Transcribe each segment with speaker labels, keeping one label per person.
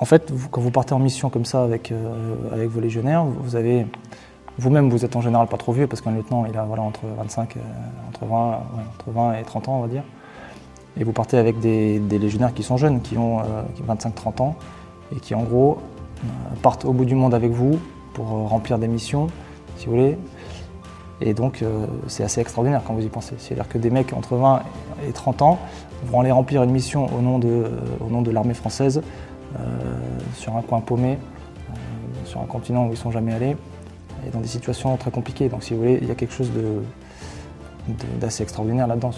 Speaker 1: en fait, quand vous partez en mission comme ça avec, euh, vos légionnaires, vous avez vous-même, vous êtes en général pas trop vieux parce qu'un lieutenant, il a voilà, entre, 25, euh, entre, 20, entre 20 et 30 ans, on va dire. Et vous partez avec des, légionnaires qui sont jeunes, qui ont 25-30 ans, et qui en gros partent au bout du monde avec vous pour remplir des missions, si vous voulez. Et donc, c'est assez extraordinaire quand vous y pensez. C'est-à-dire que des mecs entre 20 et 30 ans vont aller remplir une mission au nom de, au nom de l'armée française euh, sur un coin paumé, euh, sur un continent où ils ne sont jamais allés, et dans des situations très compliquées. Donc si vous voulez, il y a quelque chose d'assez extraordinaire là-dedans,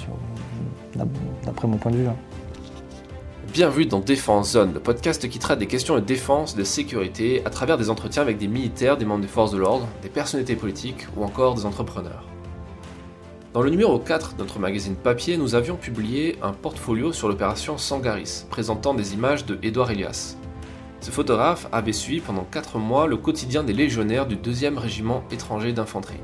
Speaker 1: d'après mon point de vue. Hein.
Speaker 2: Bienvenue dans Défense Zone, le podcast qui traite des questions de défense, de sécurité, à travers des entretiens avec des militaires, des membres des forces de l'ordre, des personnalités politiques ou encore des entrepreneurs. Dans le numéro 4 de notre magazine papier, nous avions publié un portfolio sur l'opération Sangaris, présentant des images de Édouard Elias. Ce photographe avait suivi pendant 4 mois le quotidien des légionnaires du 2e régiment étranger d'infanterie.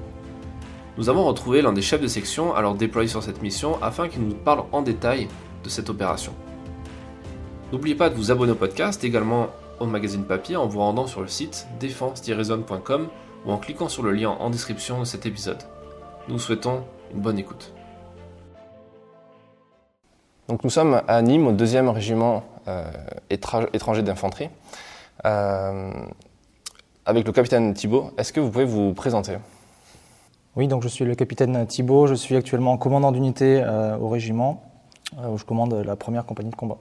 Speaker 2: Nous avons retrouvé l'un des chefs de section alors déployé sur cette mission afin qu'il nous parle en détail de cette opération. N'oubliez pas de vous abonner au podcast, également au magazine papier en vous rendant sur le site défense-zone.com ou en cliquant sur le lien en description de cet épisode. Nous souhaitons une bonne écoute.
Speaker 3: Donc nous sommes à Nîmes, au deuxième régiment euh, étranger d'infanterie, euh, avec le capitaine Thibault. Est-ce que vous pouvez vous présenter?
Speaker 1: Oui, donc je suis le capitaine Thibault. Je suis actuellement commandant d'unité euh, au régiment, où je commande la première compagnie de combat.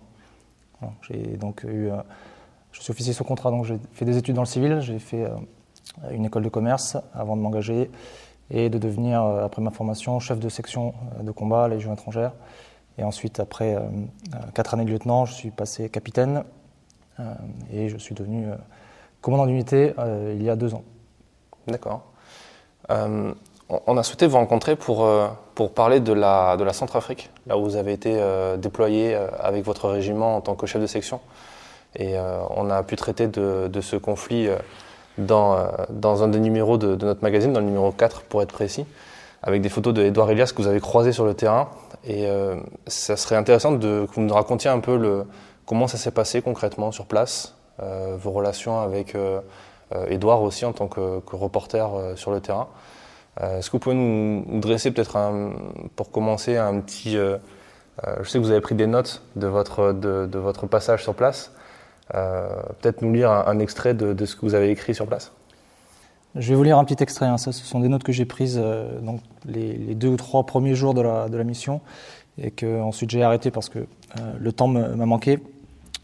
Speaker 1: j'ai donc eu, je suis officier sous contrat, donc j'ai fait des études dans le civil. J'ai fait une école de commerce avant de m'engager et de devenir, euh, après ma formation, chef de section euh, de combat à la Légion étrangère. Et ensuite, après euh, quatre années de lieutenant, je suis passé capitaine et je suis devenu commandant d'unité il y a deux ans.
Speaker 3: D'accord. on a souhaité vous rencontrer pour, pour parler de la, de la Centrafrique, là où vous avez été déployé avec votre régiment en tant que chef de section. Et on a pu traiter de, de ce conflit dans, euh, dans un des numéros de, notre magazine, dans le numéro 4 pour être précis, avec des photos d'Edouard Elias que vous avez croisé sur le terrain. Et euh, ça serait intéressant de, que vous nous racontiez un peu le, comment ça s'est passé concrètement sur place, euh, vos relations avec Edouard aussi en tant que, reporter sur le terrain. Est-ce que vous pouvez nous, dresser peut-être pour commencer un petit... je sais que vous avez pris des notes de votre, de, de votre passage sur place. Euh, peut-être nous lire un, extrait de, ce que vous avez écrit sur place.
Speaker 1: Je vais vous lire un petit extrait. Hein. Ça, ce sont des notes que j'ai prises euh, donc les, deux ou trois premiers jours de la, mission et que ensuite j'ai arrêté parce que euh, le temps m'a manqué.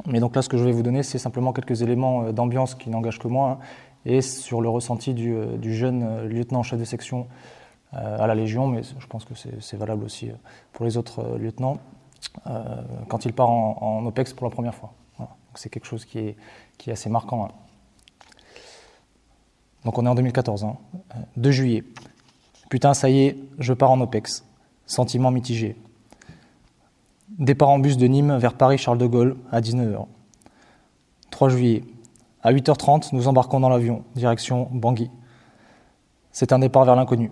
Speaker 1: Mais donc là, ce que je vais vous donner, c'est simplement quelques éléments d'ambiance qui n'engagent que moi hein, et sur le ressenti du, jeune lieutenant chef de section à la Légion, mais je pense que c'est valable aussi pour les autres lieutenants, quand il part en OPEX pour la première fois c'est quelque chose qui est, assez marquant. Hein. Donc on est en 2014, 2 hein. juillet. Putain, ça y est, je pars en OPEX. Sentiment mitigé. Départ en bus de Nîmes vers Paris-Charles de Gaulle à 19h. 3 juillet. À 8h30, nous embarquons dans l'avion, direction Bangui. C'est un départ vers l'inconnu.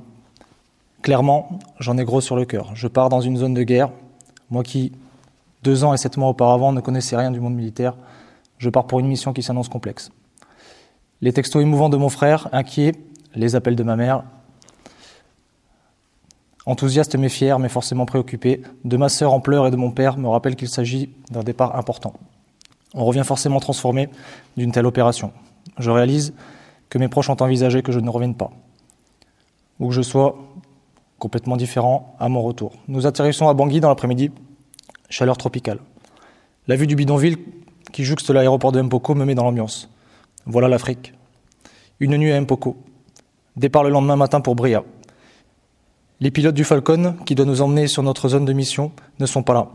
Speaker 1: Clairement, j'en ai gros sur le cœur. Je pars dans une zone de guerre, moi qui, deux ans et sept mois auparavant, ne connaissais rien du monde militaire. Je pars pour une mission qui s'annonce complexe. Les textos émouvants de mon frère, inquiet, les appels de ma mère, enthousiaste mais fier, mais forcément préoccupé, de ma sœur en pleurs et de mon père me rappellent qu'il s'agit d'un départ important. On revient forcément transformé d'une telle opération. Je réalise que mes proches ont envisagé que je ne revienne pas, ou que je sois complètement différent à mon retour. Nous atterrissons à Bangui dans l'après-midi chaleur tropicale. La vue du bidonville qui jouxte l'aéroport de Mpoko me met dans l'ambiance. Voilà l'Afrique. Une nuit à Mpoko. Départ le lendemain matin pour Bria. Les pilotes du Falcon, qui doivent nous emmener sur notre zone de mission, ne sont pas là.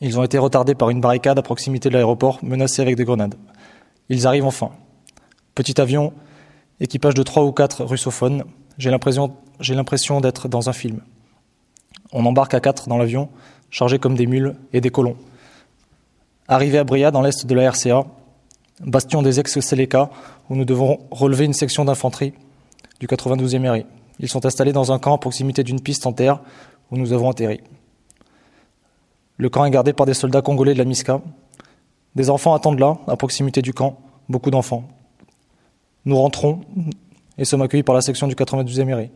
Speaker 1: Ils ont été retardés par une barricade à proximité de l'aéroport, menacée avec des grenades. Ils arrivent enfin. Petit avion, équipage de trois ou quatre russophones. J'ai l'impression d'être dans un film. On embarque à quatre dans l'avion, chargés comme des mules et des colons. Arrivé à Bria, dans l'est de la RCA, bastion des ex-Seleka, où nous devons relever une section d'infanterie du 92e RI. Ils sont installés dans un camp à proximité d'une piste en terre où nous avons atterri. Le camp est gardé par des soldats congolais de la MISCA. Des enfants attendent là, à proximité du camp, beaucoup d'enfants. Nous rentrons et sommes accueillis par la section du 92e IRI.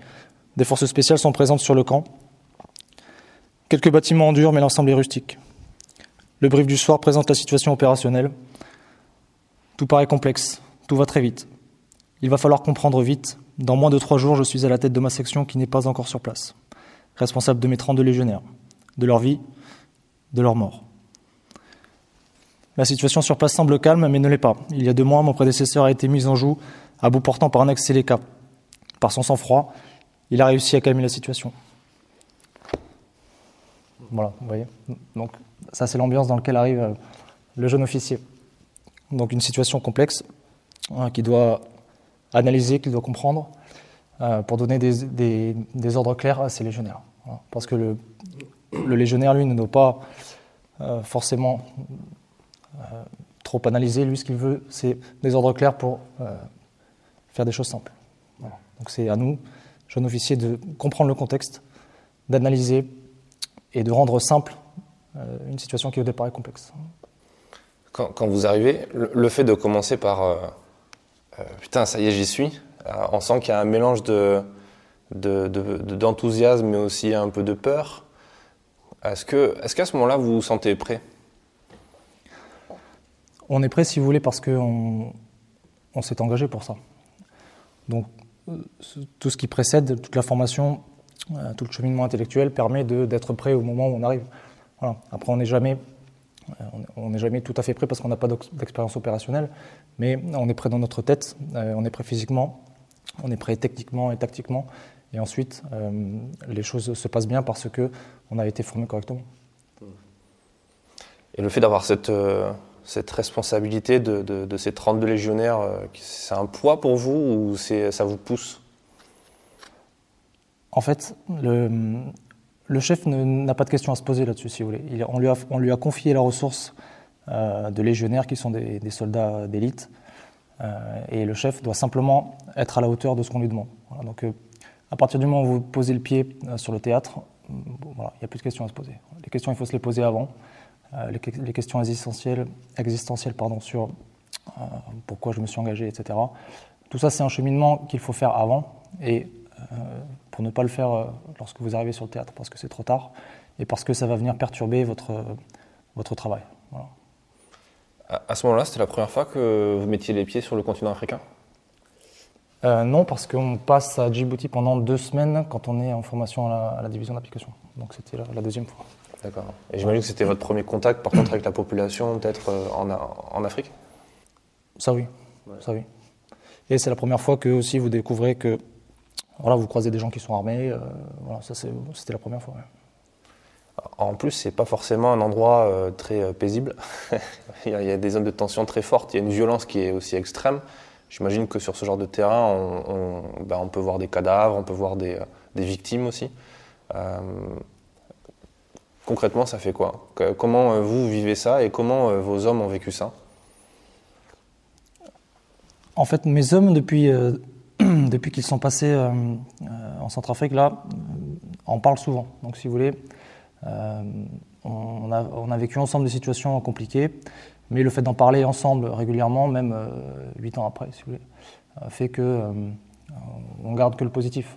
Speaker 1: Des forces spéciales sont présentes sur le camp. Quelques bâtiments en mais l'ensemble est rustique. Le brief du soir présente la situation opérationnelle. Tout paraît complexe, tout va très vite. Il va falloir comprendre vite. Dans moins de trois jours, je suis à la tête de ma section qui n'est pas encore sur place, responsable de mes 32 légionnaires, de leur vie, de leur mort. La situation sur place semble calme, mais ne l'est pas. Il y a deux mois, mon prédécesseur a été mis en joue, à bout portant par un cas. Par son sang-froid, il a réussi à calmer la situation. Voilà, vous voyez. Donc, ça, c'est l'ambiance dans laquelle arrive euh, le jeune officier. Donc, une situation complexe hein, qui doit analyser, qu'il doit comprendre euh, pour donner des, ordres clairs à ses légionnaires. Parce que le, légionnaire, lui, ne doit pas euh, forcément trop analyser. Lui, ce qu'il veut, c'est des ordres clairs pour faire des choses simples. Donc, c'est à nous, jeunes officiers, de comprendre le contexte, d'analyser et de rendre simple euh, une situation qui au départ est complexe.
Speaker 3: Quand, vous arrivez, le, fait de commencer par euh, euh, putain, ça y est, j'y suis, on sent qu'il y a un mélange de, d'enthousiasme, mais aussi un peu de peur. Est-ce, que, est-ce qu'à ce moment-là, vous vous sentez prêt?
Speaker 1: On est prêt, si vous voulez, parce qu'on on s'est engagé pour ça. Donc, tout ce qui précède, toute la formation, euh, tout le cheminement intellectuel permet d'être prêt au moment où on arrive. Après, on n'est jamais, euh, on n'est jamais tout à fait prêt parce qu'on n'a pas d'expérience opérationnelle, mais on est prêt dans notre tête, euh, on est prêt physiquement, on est prêt techniquement et tactiquement, et ensuite les choses se passent bien parce que on a été formé correctement.
Speaker 3: Et le fait d'avoir cette, cette responsabilité de, de, ces 32 légionnaires, c'est un poids pour vous ou ça vous pousse?
Speaker 1: En fait, le, chef n'a pas de questions à se poser là-dessus, si vous voulez. on, lui a, confié la ressource euh, de légionnaires qui sont des, soldats d'élite. Euh, et le chef doit simplement être à la hauteur de ce qu'on lui demande. donc, euh, à partir du moment où vous posez le pied sur le théâtre, il n'y a plus de questions à se poser. Les questions, il faut se les poser avant. Les, questions existentielles, existentielles pardon, sur pourquoi je me suis engagé, etc. Tout ça, c'est un cheminement qu'il faut faire avant. Et pour ne pas le faire euh, lorsque vous arrivez sur le théâtre, parce que c'est trop tard, et parce que ça va venir perturber votre, votre travail.
Speaker 3: À ce moment-là, c'était la première fois que vous mettiez les pieds sur le continent africain?
Speaker 1: Euh, Non, parce qu'on passe à Djibouti pendant deux semaines quand on est en formation à la, division d'application. Donc c'était la, deuxième fois.
Speaker 3: D'accord. Et j'imagine que c'était votre premier contact, par contre, avec la population, peut-être euh, en, en, Afrique?
Speaker 1: Ça oui. Ça oui. Et c'est la première fois que aussi vous découvrez que voilà, vous croisez des gens qui sont armés. Euh, voilà, ça c'était la première fois.
Speaker 3: En plus, c'est pas forcément un endroit euh, très euh, paisible. il, y a, des zones de tension très fortes. Il y a une violence qui est aussi extrême. J'imagine que sur ce genre de terrain, on, ben, peut voir des cadavres, on peut voir des, victimes aussi. concrètement, ça fait quoi? Comment vous vivez ça et comment vos hommes ont vécu ça?
Speaker 1: En fait, mes hommes, depuis depuis qu'ils sont passés euh, euh, en Centrafrique, là, on parle souvent. Donc, si vous voulez, euh, on a, vécu ensemble des situations compliquées, mais le fait d'en parler ensemble régulièrement, même huit ans après, si vous voulez, fait que on garde que le positif.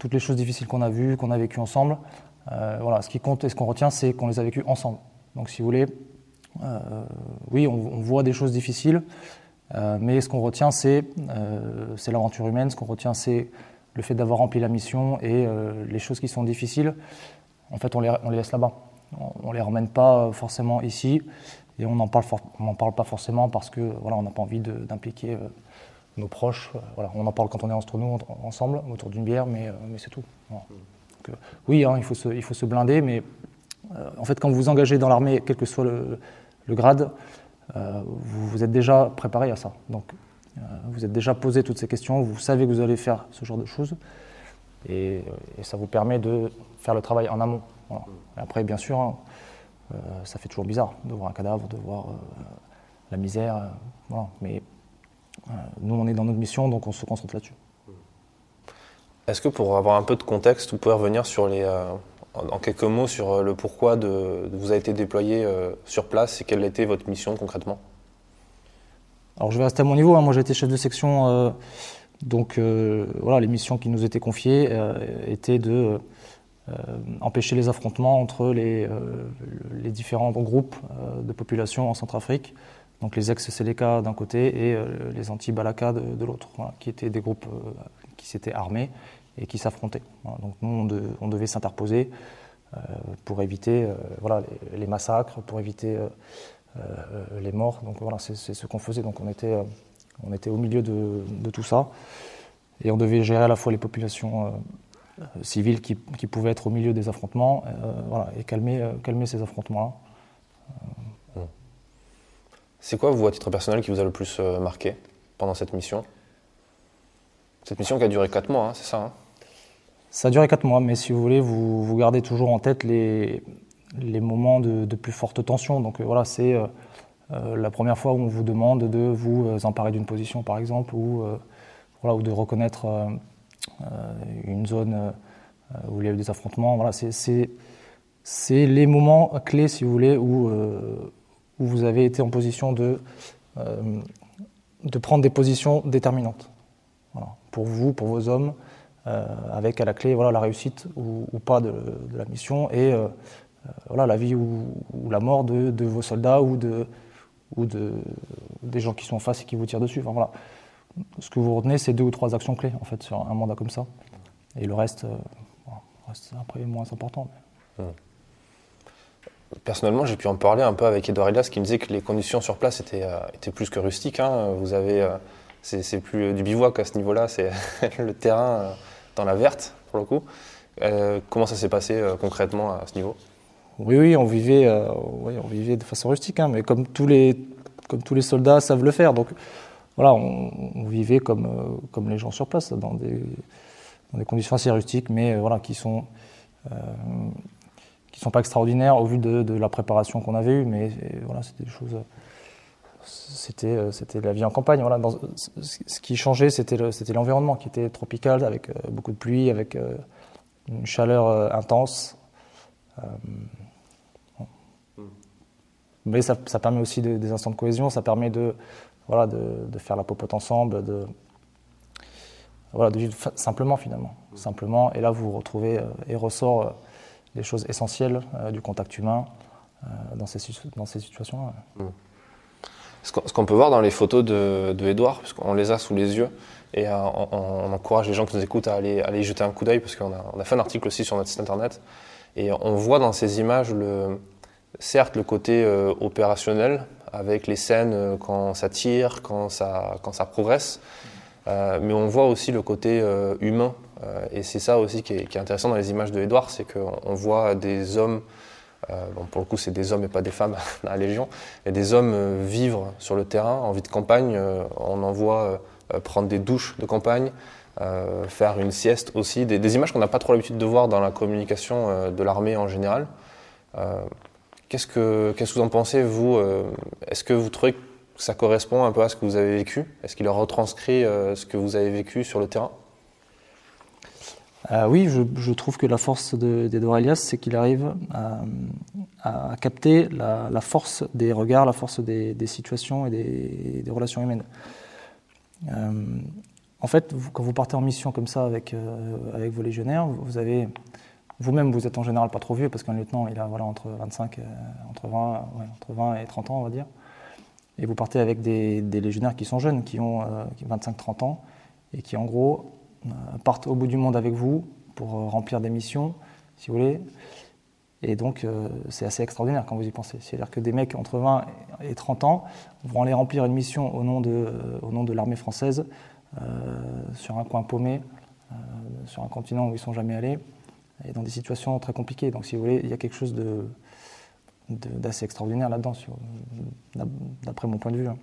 Speaker 1: Toutes les choses difficiles qu'on a vues, qu'on a vécues ensemble, voilà, ce qui compte et ce qu'on retient, c'est qu'on les a vécues ensemble. Donc, si vous voulez, oui, on, voit des choses difficiles, euh, mais ce qu'on retient, euh, c'est l'aventure humaine, ce qu'on retient, c'est le fait d'avoir rempli la mission et euh, les choses qui sont difficiles, en fait, on les, laisse là-bas. On ne les ramène pas forcément ici et on n'en parle, pas forcément parce que voilà, n'a pas envie d'impliquer nos proches. Voilà, on en parle quand on est entre nous, ensemble, autour d'une bière, mais, c'est tout. oui, hein, il, faut se, il faut se blinder, mais en fait, quand vous vous engagez dans l'armée, quel que soit le, grade, euh, vous vous êtes déjà préparé à ça. Donc, euh, vous êtes déjà posé toutes ces questions, vous savez que vous allez faire ce genre de choses, et, ça vous permet de faire le travail en amont. après, bien sûr, hein, euh, ça fait toujours bizarre de voir un cadavre, de voir la misère, mais nous, on est dans notre mission, donc on se concentre là-dessus.
Speaker 3: Est-ce que pour avoir un peu de contexte, vous pouvez revenir sur les, en, quelques mots sur le pourquoi de, vous avez été déployé sur place et quelle était votre mission concrètement?
Speaker 1: Alors je vais rester à mon niveau. Hein. Moi j'ai été chef de section. donc voilà, les missions qui nous étaient confiées étaient de empêcher les affrontements entre les, les différents groupes de population en Centrafrique donc les ex-Seleka d'un côté et euh, les anti-Balaka de, l'autre, qui étaient des groupes euh, qui s'étaient armés et qui s'affrontaient. Donc nous, on, devait s'interposer euh, pour éviter voilà, les, massacres, pour éviter les morts. Donc voilà, c'est ce qu'on faisait. Donc on était, on était au milieu de, tout ça et on devait gérer à la fois les populations civiles qui, pouvaient être au milieu des affrontements voilà, et calmer, calmer ces affrontements-là.
Speaker 3: C'est quoi, vous, à titre personnel, qui vous a le plus euh, marqué pendant cette mission? Cette mission qui a duré 4 mois, hein, c'est ça hein?
Speaker 1: Ça a duré 4 mois, mais si vous voulez, vous, vous gardez toujours en tête les, moments de, plus forte tension. Donc euh, voilà, c'est euh, la première fois où on vous demande de vous emparer d'une position, par exemple, ou, voilà, ou de reconnaître une zone où il y a eu des affrontements. Voilà, c'est les moments clés, si vous voulez, où où vous avez été en position de, euh, de prendre des positions déterminantes. Pour vous, pour vos hommes, euh, avec à la clé voilà, la réussite ou, pas de, la mission et euh, voilà, la vie ou, la mort de, vos soldats ou, de, ou de, des gens qui sont en face et qui vous tirent dessus. Enfin, voilà. Ce que vous retenez, c'est deux ou trois actions clés en fait, sur un mandat comme ça. Et le reste, reste après moins important.
Speaker 3: Personnellement, j'ai pu en parler un peu avec Edouard Elias qui me disait que les conditions sur place étaient, euh, étaient plus que rustiques. Hein. Vous avez, euh, c'est plus du bivouac à ce niveau-là, c'est le terrain euh, dans la verte pour le coup. comment ça s'est passé concrètement à ce niveau?
Speaker 1: Oui, oui, on vivait, oui, on vivait de façon rustique, hein, mais comme tous les, comme tous les soldats savent le faire. Donc voilà, on, vivait comme, comme les gens sur place, dans des, dans des conditions assez rustiques, mais voilà, qui sont qui sont pas extraordinaires au vu de, la préparation qu'on avait eue, mais voilà, c'était des choses. C'était, euh, c'était la vie en campagne. Voilà. ce qui changeait, c'était, c'était l'environnement qui était tropical, avec euh, beaucoup de pluie, avec euh, une chaleur intense. Mais ça, permet aussi des instants de cohésion, ça permet de, voilà, de, faire la popote ensemble, de, voilà, de vivre simplement finalement. Simplement, et là vous retrouvez et ressort les choses essentielles du contact humain dans ces, dans ces situations-là.
Speaker 3: Mmh. Ce qu'on peut voir dans les photos de, de Edouard, puisqu'on les a sous les yeux, et euh, on, encourage les gens qui nous écoutent à aller, aller jeter un coup d'œil, parce qu'on a, fait un article aussi sur notre site internet, et on voit dans ces images, certes, le côté opérationnel, avec les scènes quand ça tire, quand ça, progresse, mais on voit aussi le côté humain euh, et c'est ça aussi qui est, intéressant dans les images de Edouard, c'est qu'on voit des hommes, euh, bon, pour le coup c'est des hommes et pas des femmes dans la Légion, et des hommes euh, vivre sur le terrain en vie de campagne. on en voit prendre des douches de campagne, faire une sieste aussi, des, images qu'on n'a pas trop l'habitude de voir dans la communication de l'armée en général. Qu'est-ce que, qu'est-ce que vous en pensez, vous Est-ce que vous trouvez que ça correspond un peu à ce que vous avez vécu? Est-ce qu'il retranscrit ce que vous avez vécu sur le terrain?
Speaker 1: Euh, oui, je, trouve que la force d'Edouard Elias, c'est qu'il arrive à, capter la, force des regards, la force des, situations et des, relations humaines. Euh, en fait, quand vous partez en mission comme ça avec, euh, vos légionnaires, vous avez vous-même, vous êtes en général pas trop vieux parce qu'un lieutenant, il a voilà, entre, 25, entre, 20, entre 20 et 30 ans, on va dire. Et vous partez avec des, légionnaires qui sont jeunes, qui ont 25-30 ans, et qui en gros partent au bout du monde avec vous pour euh, remplir des missions, si vous voulez. Et donc, euh, c'est assez extraordinaire quand vous y pensez. C'est-à-dire que des mecs entre 20 et 30 ans vont aller remplir une mission au nom de, l'armée française sur un coin paumé, sur un continent où ils ne sont jamais allés, et dans des situations très compliquées. Donc, si vous voulez, il y a quelque chose d'assez extraordinaire là-dedans, d'après mon point de vue. Hein.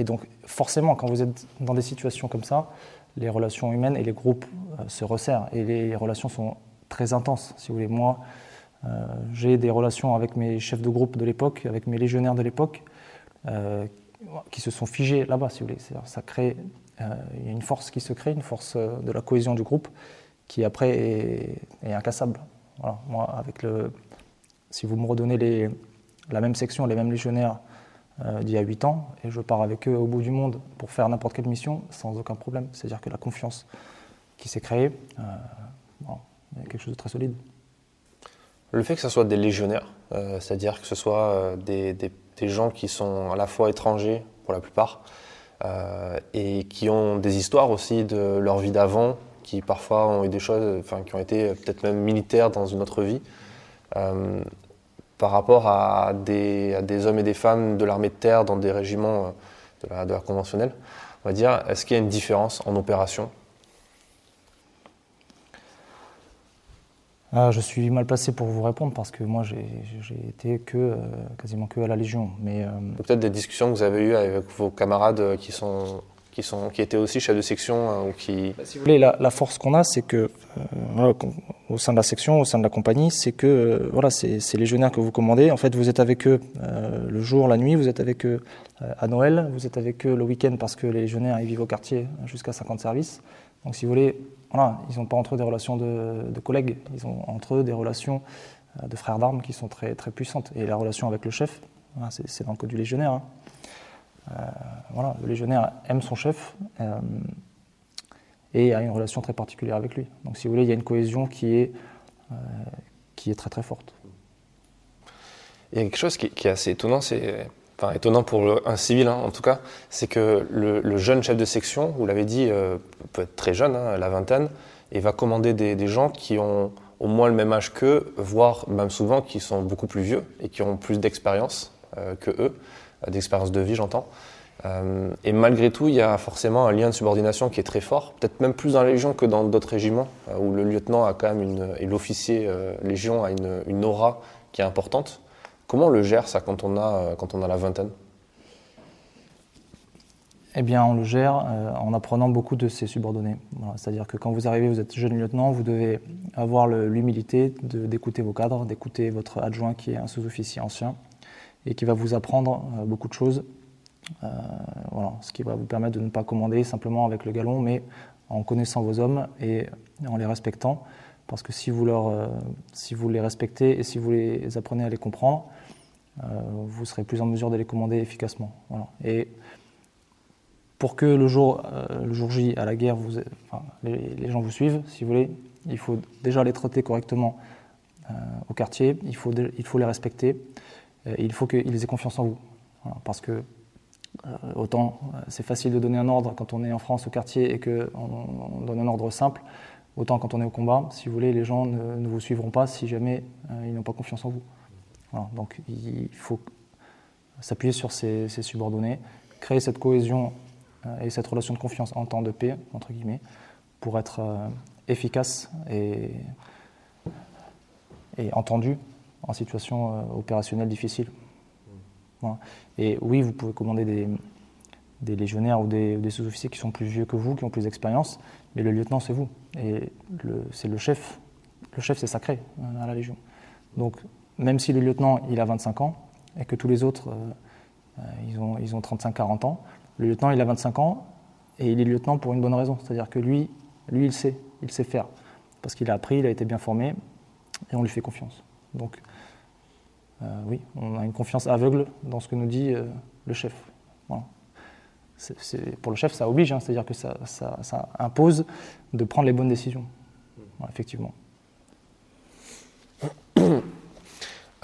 Speaker 1: Et donc, forcément, quand vous êtes dans des situations comme ça, les relations humaines et les groupes euh, se resserrent et les relations sont très intenses. Si vous voulez, moi, euh, j'ai des relations avec mes chefs de groupe de l'époque, avec mes légionnaires de l'époque, euh, qui se sont figés là-bas, si vous voulez. Ça crée, une force qui se crée, une force de la cohésion du groupe, qui après est, incassable. Moi, avec le, si vous me redonnez la même section, les mêmes légionnaires d'il y a 8 ans, et je pars avec eux au bout du monde pour faire n'importe quelle mission, sans aucun problème. C'est-à-dire que la confiance qui s'est créée, euh, quelque chose de très solide.
Speaker 3: Le fait que ce soit des légionnaires, euh, c'est-à-dire que ce soit des, gens qui sont à la fois étrangers pour la plupart, et qui ont des histoires aussi de leur vie d'avant, qui parfois ont eu des choses, enfin, qui ont été peut-être même militaires dans une autre vie par rapport à des, hommes et des femmes de l'armée de terre dans des régiments euh, de la, de la conventionnelle On va dire, est-ce qu'il y a une différence en opération?
Speaker 1: Ah, je suis mal placé pour vous répondre parce que moi j'ai été que euh, quasiment que à la Légion.
Speaker 3: Mais euh, peut-être des discussions que vous avez eues avec vos camarades qui sont qui, étaient aussi chefs de section hein.
Speaker 1: Bah, si vous voulez, la, force qu'on a, c'est que, euh, au sein de la section, au sein de la compagnie, c'est que euh, voilà, c'est légionnaires que vous commandez. En fait, vous êtes avec eux euh, le jour, la nuit, vous êtes avec eux à Noël, vous êtes avec eux le week-end parce que les légionnaires, ils vivent au quartier jusqu'à 50 services. Donc, si vous voulez, voilà, ils n'ont pas entre eux des relations de, collègues, ils ont entre eux des relations de frères d'armes qui sont très, très puissantes. Et la relation avec le chef, c'est dans le code du légionnaire. Hein. Euh, voilà, le légionnaire aime son chef euh, et a une relation très particulière avec lui. Donc, si vous voulez, il y a une cohésion qui est, euh, qui est très très forte.
Speaker 3: Il y a quelque chose qui, est assez étonnant, c'est enfin étonnant pour un civil hein, en tout cas, c'est que le, jeune chef de section, vous l'avez dit, peut être très jeune, hein, la vingtaine, et va commander des, gens qui ont au moins le même âge qu'eux, voire même souvent qui sont beaucoup plus vieux et qui ont plus d'expérience que eux d'expérience de vie, j'entends. Euh, et malgré tout, il y a forcément un lien de subordination qui est très fort, peut-être même plus dans la Légion que dans d'autres régiments, euh, où le lieutenant a quand même une, et l'officier euh, Légion a une, aura qui est importante. Comment on le gère ça quand on a, quand on a la vingtaine?
Speaker 1: Eh bien, on le gère en apprenant beaucoup de ses subordonnés. C'est-à-dire que quand vous arrivez, vous êtes jeune lieutenant, vous devez avoir l'humilité d'écouter vos cadres, d'écouter votre adjoint qui est un sous-officier ancien, et qui va vous apprendre euh, beaucoup de choses. Euh, voilà, ce qui va vous permettre de ne pas commander simplement avec le galon, mais en connaissant vos hommes et en les respectant. Parce que si vous, leur, euh, si vous les respectez et si vous les apprenez à les comprendre, vous serez plus en mesure de les commander efficacement. Et pour que le jour, le jour J, à la guerre, les, gens vous suivent, si vous voulez, il faut déjà les traiter correctement au quartier, il faut, il faut les respecter, euh, il faut qu'ils aient confiance en vous. parce que euh, autant euh, c'est facile de donner un ordre quand on est en France au quartier et qu'on on donne un ordre simple, autant quand on est au combat, si vous voulez, les gens ne, vous suivront pas si jamais ils n'ont pas confiance en vous. donc il faut s'appuyer sur ces, subordonnés, créer cette cohésion et cette relation de confiance en temps de paix, entre guillemets, pour être efficace et entendu en situation euh, opérationnelle difficile. Et oui, vous pouvez commander des, légionnaires ou des, sous-officiers qui sont plus vieux que vous, qui ont plus d'expérience, mais le lieutenant, c'est vous. Et c'est le chef. Le chef, c'est sacré euh, à la Légion. Donc, même si le lieutenant, il a 25 ans, et que tous les autres, euh, ils, ont, ils ont 35-40 ans, le lieutenant, il a 25 ans, et il est lieutenant pour une bonne raison. C'est-à-dire que lui, lui, il sait, il sait faire. Parce qu'il a appris, il a été bien formé, et on lui fait confiance. Donc, oui, on a une confiance aveugle dans ce que nous dit euh, le chef. pour le chef, ça oblige, hein, c'est-à-dire que ça, impose de prendre les bonnes décisions. effectivement.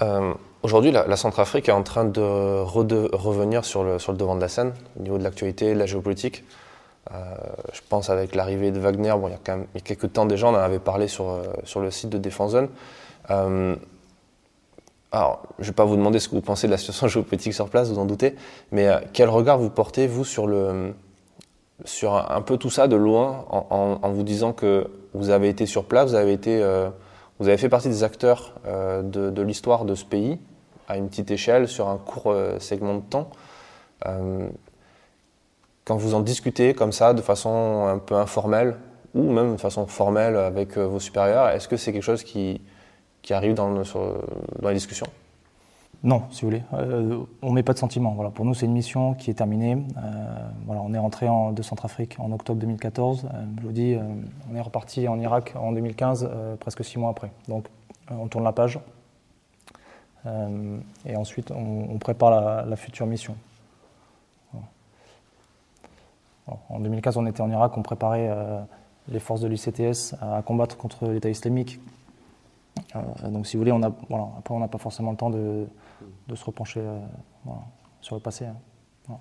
Speaker 3: Euh, aujourd'hui, la, Centrafrique est en train de, revenir sur le, devant de la scène au niveau de l'actualité, de la géopolitique. je pense avec l'arrivée de Wagner, bon, il y a quelques temps déjà, on en avait parlé sur, sur le site de Défense Zone. Alors, je ne vais pas vous demander ce que vous pensez de la situation géopolitique sur place, vous en doutez, mais euh, quel regard vous portez, vous, sur, un, peu tout ça de loin, en, vous disant que vous avez été sur place, vous avez, été, euh, vous avez fait partie des acteurs euh, de l'histoire de ce pays, à une petite échelle, sur un court segment de temps. quand vous en discutez comme ça, de façon un peu informelle, ou même de façon formelle avec vos supérieurs, est-ce que c'est quelque chose qui qui arrive dans, dans les discussions
Speaker 1: Non, si vous voulez. on ne met pas de sentiment. Voilà. Pour nous, c'est une mission qui est terminée. voilà, on est rentré en, de Centrafrique en octobre 2014. je vous dis, on est reparti en Irak en 2015, presque six mois après. Donc, on tourne la page. et ensuite, on, prépare la, future mission. En 2015, on était en Irak, on préparait les forces de l'ICTS à combattre contre l'État islamique. Euh, donc, si vous voulez, après, on n'a pas forcément le temps de, se repencher euh, sur le passé. Hein.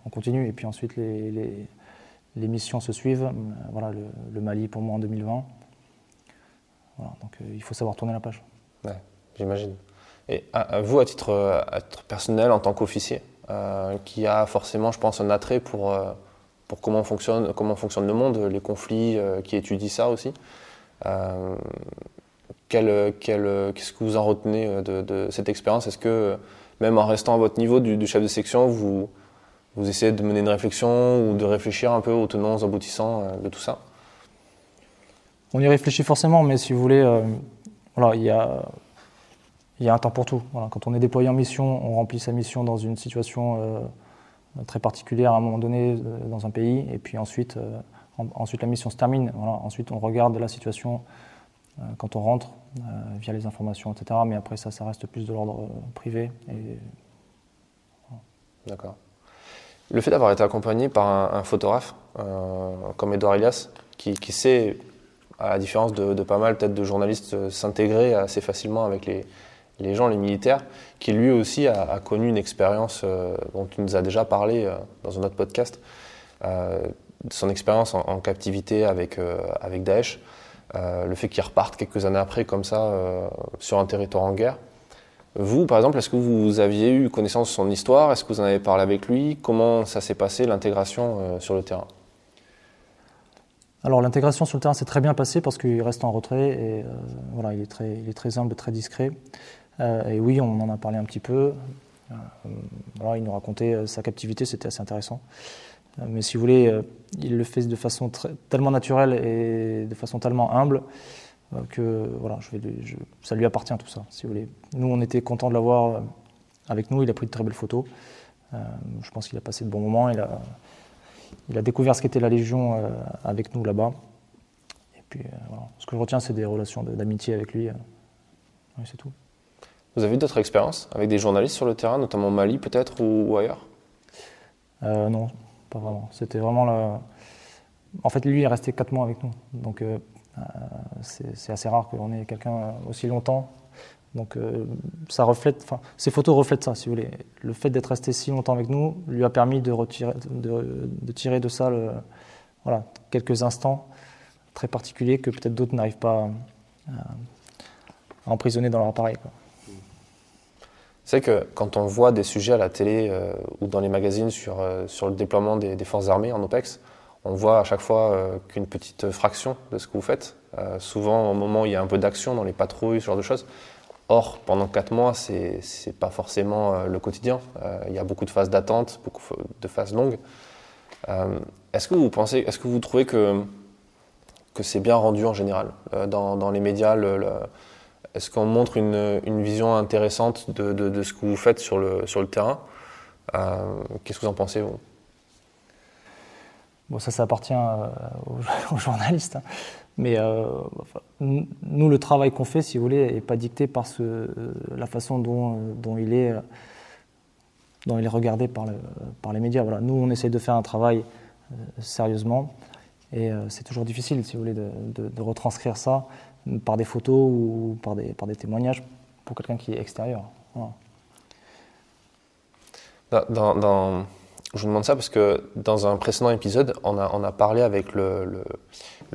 Speaker 1: On continue, et puis ensuite, les, missions se suivent. Euh, voilà, le, Mali pour moi en 2020. Voilà, donc, il faut savoir tourner la page.
Speaker 3: Ouais, j'imagine. Et à, vous, à titre, personnel, en tant qu'officier, qui a forcément, je pense, un attrait pour comment fonctionne, le monde, les conflits, qui étudient ça aussi. Euh, qu'est-ce que vous en retenez euh, de, cette expérience? Est-ce que, même en restant à votre niveau du, chef de section, vous, vous essayez de mener une réflexion ou de réfléchir un peu aux tenants, aux aboutissants de tout ça?
Speaker 1: On y réfléchit forcément, mais si vous voulez, voilà, il y a, y a un temps pour tout. Quand on est déployé en mission, on remplit sa mission dans une situation très particulière à un moment donné euh, dans un pays, et puis ensuite, euh, ensuite la mission se termine. Ensuite, on regarde la situation euh, quand on rentre, via les informations, etc. Mais après ça, ça reste plus de l'ordre privé. Et...
Speaker 3: D'accord. Le fait d'avoir été accompagné par un, photographe comme Edouard Elias, qui, sait, à la différence de, pas mal peut-être de journalistes, s'intégrer assez facilement avec les, gens, les militaires, qui lui aussi a, connu une expérience euh, dont tu nous as déjà parlé euh, dans un autre podcast, euh, son expérience en, captivité avec, avec Daesh, le fait qu'il reparte quelques années après comme ça sur un territoire en guerre. Vous, par exemple, est-ce que vous aviez eu connaissance de son histoire? Est-ce que vous en avez parlé avec lui? Comment ça s'est passé, l'intégration sur le terrain?
Speaker 1: Alors l'intégration sur le terrain s'est très bien passée parce qu'il reste en retrait et voilà, il est, très, il est très humble, très discret. Euh, et oui, on en a parlé un petit peu. Euh, il nous racontait euh, sa captivité, c'était assez intéressant. Mais si vous voulez, il le fait de façon tellement naturelle et de façon tellement humble que voilà, je vais ça lui appartient tout ça, si vous voulez. Nous, on était contents de l'avoir avec nous. Il a pris de très belles photos. je pense qu'il a passé de bons moments. Il a, il a découvert ce qu'était la Légion avec nous là-bas. Et puis, voilà. ce que je retiens, c'est des relations d'amitié avec lui. c'est tout.
Speaker 3: Vous avez eu d'autres expériences avec des journalistes sur le terrain, notamment au Mali peut-être ou, ailleurs?
Speaker 1: Euh, Non, pas vraiment. C'était vraiment. En fait, lui, il est resté 4 mois avec nous. Donc, euh, euh, c'est assez rare qu'on ait quelqu'un aussi longtemps. Donc, ça reflète, ces photos reflètent ça, si vous voulez. Le fait d'être resté si longtemps avec nous lui a permis de, tirer de ça voilà, quelques instants très particuliers que peut-être d'autres n'arrivent pas à, emprisonner dans leur appareil.
Speaker 3: C'est que quand on voit des sujets à la télé euh, ou dans les magazines sur, euh, sur le déploiement des, forces armées en OPEX, on voit à chaque fois euh, qu'une petite fraction de ce que vous faites. souvent, au moment où il y a un peu d'action dans les patrouilles, ce genre de choses. Or, pendant quatre mois, c'est n'est pas forcément le quotidien. il y a beaucoup de phases d'attente, beaucoup de phases longues. est-ce que vous pensez, est-ce que vous trouvez que, que c'est bien rendu en général dans, dans les médias le, est-ce qu'on montre une, vision intéressante de, ce que vous faites sur le, terrain euh, Qu'est-ce que vous en pensez, vous?
Speaker 1: Bon, ça, ça appartient euh, aux, journalistes. Hein. Mais euh, nous, le travail qu'on fait, si vous voulez, n'est pas dicté par la façon dont, il est, regardé par, le, par les médias. Nous, on essaie de faire un travail sérieusement. Et c'est toujours difficile, si vous voulez, de retranscrire ça par des photos ou par des, témoignages pour quelqu'un qui est extérieur.
Speaker 3: Je vous demande ça parce que dans un précédent épisode, on a, parlé avec le,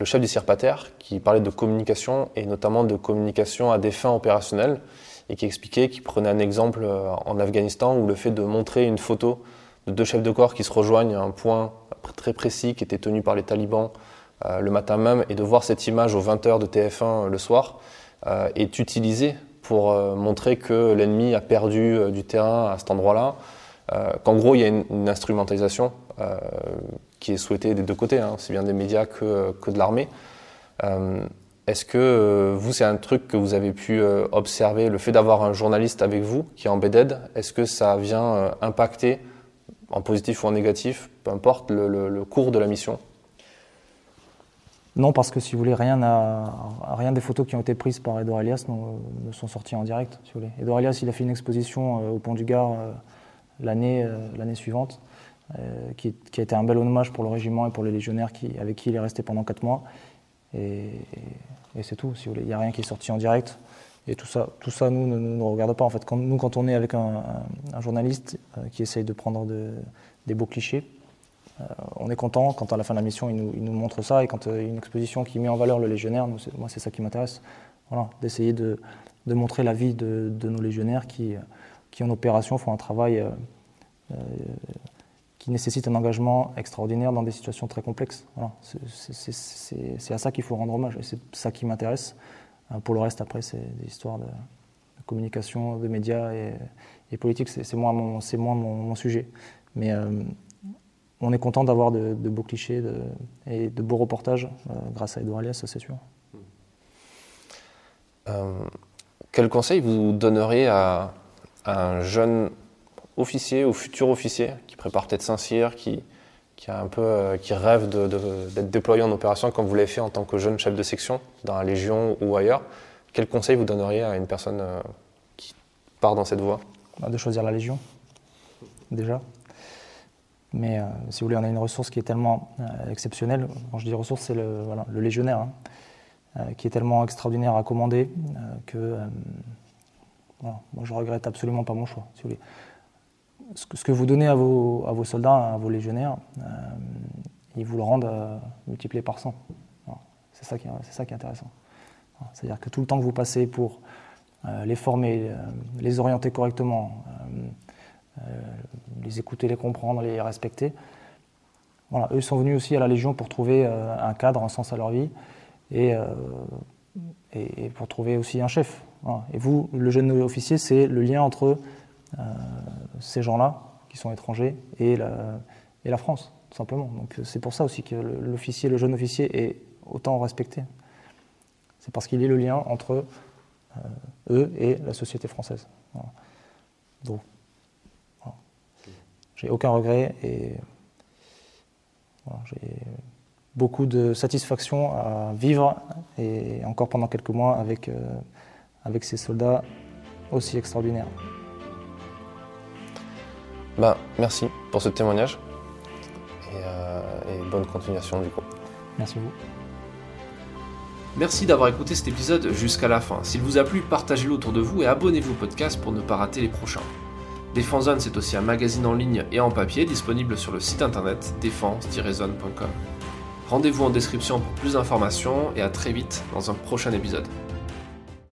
Speaker 3: chef du CIRPATER qui parlait de communication et notamment de communication à des fins opérationnelles et qui expliquait, qu'il prenait un exemple euh, en Afghanistan où le fait de montrer une photo de deux chefs de corps qui se rejoignent à un point très précis qui était tenu par les talibans le matin même et de voir cette image aux 20h de TF1 euh, le soir euh, est utilisé pour montrer que l'ennemi a perdu du terrain à cet endroit-là, qu'en gros il y a une, instrumentalisation qui est souhaitée des deux côtés, hein, aussi bien des médias que, que de l'armée. est-ce que euh, vous, c'est un truc que vous avez pu euh, observer, le fait d'avoir un journaliste avec vous qui est embedded, est-ce que ça vient euh, impacter, en positif ou en négatif, peu importe, le, cours de la mission?
Speaker 1: Non, parce que si vous voulez, rien, rien des photos qui ont été prises par Edouard Elias ne, sont sorties en direct. Si vous voulez. Edouard Elias, il a fait une exposition au Pont du Gard l'année suivante. Qui, qui, a été un bel hommage pour le régiment et pour les légionnaires qui, avec qui il est resté pendant quatre mois. Et, c'est tout, si vous voulez. Il n'y a rien qui est sorti en direct. Et tout ça, tout ça nous, ne nous regarde pas. En fait, quand, nous, quand on est avec un, journaliste euh, qui essaye de prendre des beaux clichés, euh, on est content quand à la fin de la mission, il nous, montre ça. Et quand il y a une exposition qui met en valeur le légionnaire, moi, c'est ça qui m'intéresse. Voilà, d'essayer de, montrer la vie de, nos légionnaires qui, qui, en opération, font un travail euh, qui nécessite un engagement extraordinaire dans des situations très complexes. Voilà. C'est à ça qu'il faut rendre hommage et c'est ça qui m'intéresse. Euh, pour le reste, après, c'est des histoires de, communication, de médias et, politique, c'est moins, mon, sujet. Euh, on est content d'avoir de, beaux clichés et de beaux reportages euh, grâce à Edouard Alias, ça c'est sûr.
Speaker 3: quel conseil vous donneriez à, à un jeune officier ou futur officier qui prépare peut-être Saint-Cyr, qui, qui, a un peu, euh, qui rêve d'être déployé en opération comme vous l'avez fait en tant que jeune chef de section dans la Légion ou ailleurs, quel conseil vous donneriez à une personne euh, qui part dans cette voie?
Speaker 1: Bah, De choisir la Légion, déjà. Mais euh, si vous voulez, on a une ressource qui est tellement exceptionnelle. Quand je dis ressource, c'est le, légionnaire, hein, qui est tellement extraordinaire à commander que moi, je regrette absolument pas mon choix. Ce que vous donnez à vos, soldats, à vos légionnaires, euh, ils vous le rendent euh, multiplié par 100. C'est ça, qui est, intéressant. C'est-à-dire que tout le temps que vous passez pour euh, les former, les orienter correctement, les écouter, les comprendre, les respecter, voilà, eux sont venus aussi à la Légion pour trouver un cadre, un sens à leur vie et, et, pour trouver aussi un chef. Et vous, le jeune officier, c'est le lien entre euh, ces gens-là, qui sont étrangers, et la, France, tout simplement. Donc c'est pour ça aussi que l'officier, le jeune officier, est autant respecté. C'est parce qu'il est le lien entre euh, eux et la société française. Donc, j'ai aucun regret et j'ai beaucoup de satisfaction à vivre et encore pendant quelques mois avec, euh, avec ces soldats aussi extraordinaires.
Speaker 3: Bah, merci pour ce témoignage euh, et, bonne continuation du coup.
Speaker 1: Merci à vous.
Speaker 2: Merci d'avoir écouté cet épisode jusqu'à la fin. S'il vous a plu, partagez-le autour de vous et abonnez-vous au podcast pour ne pas rater les prochains. Défense c'est aussi un magazine en ligne et en papier disponible sur le site internet défense-zone.com. Rendez-vous en description pour plus d'informations et à très vite dans un prochain épisode.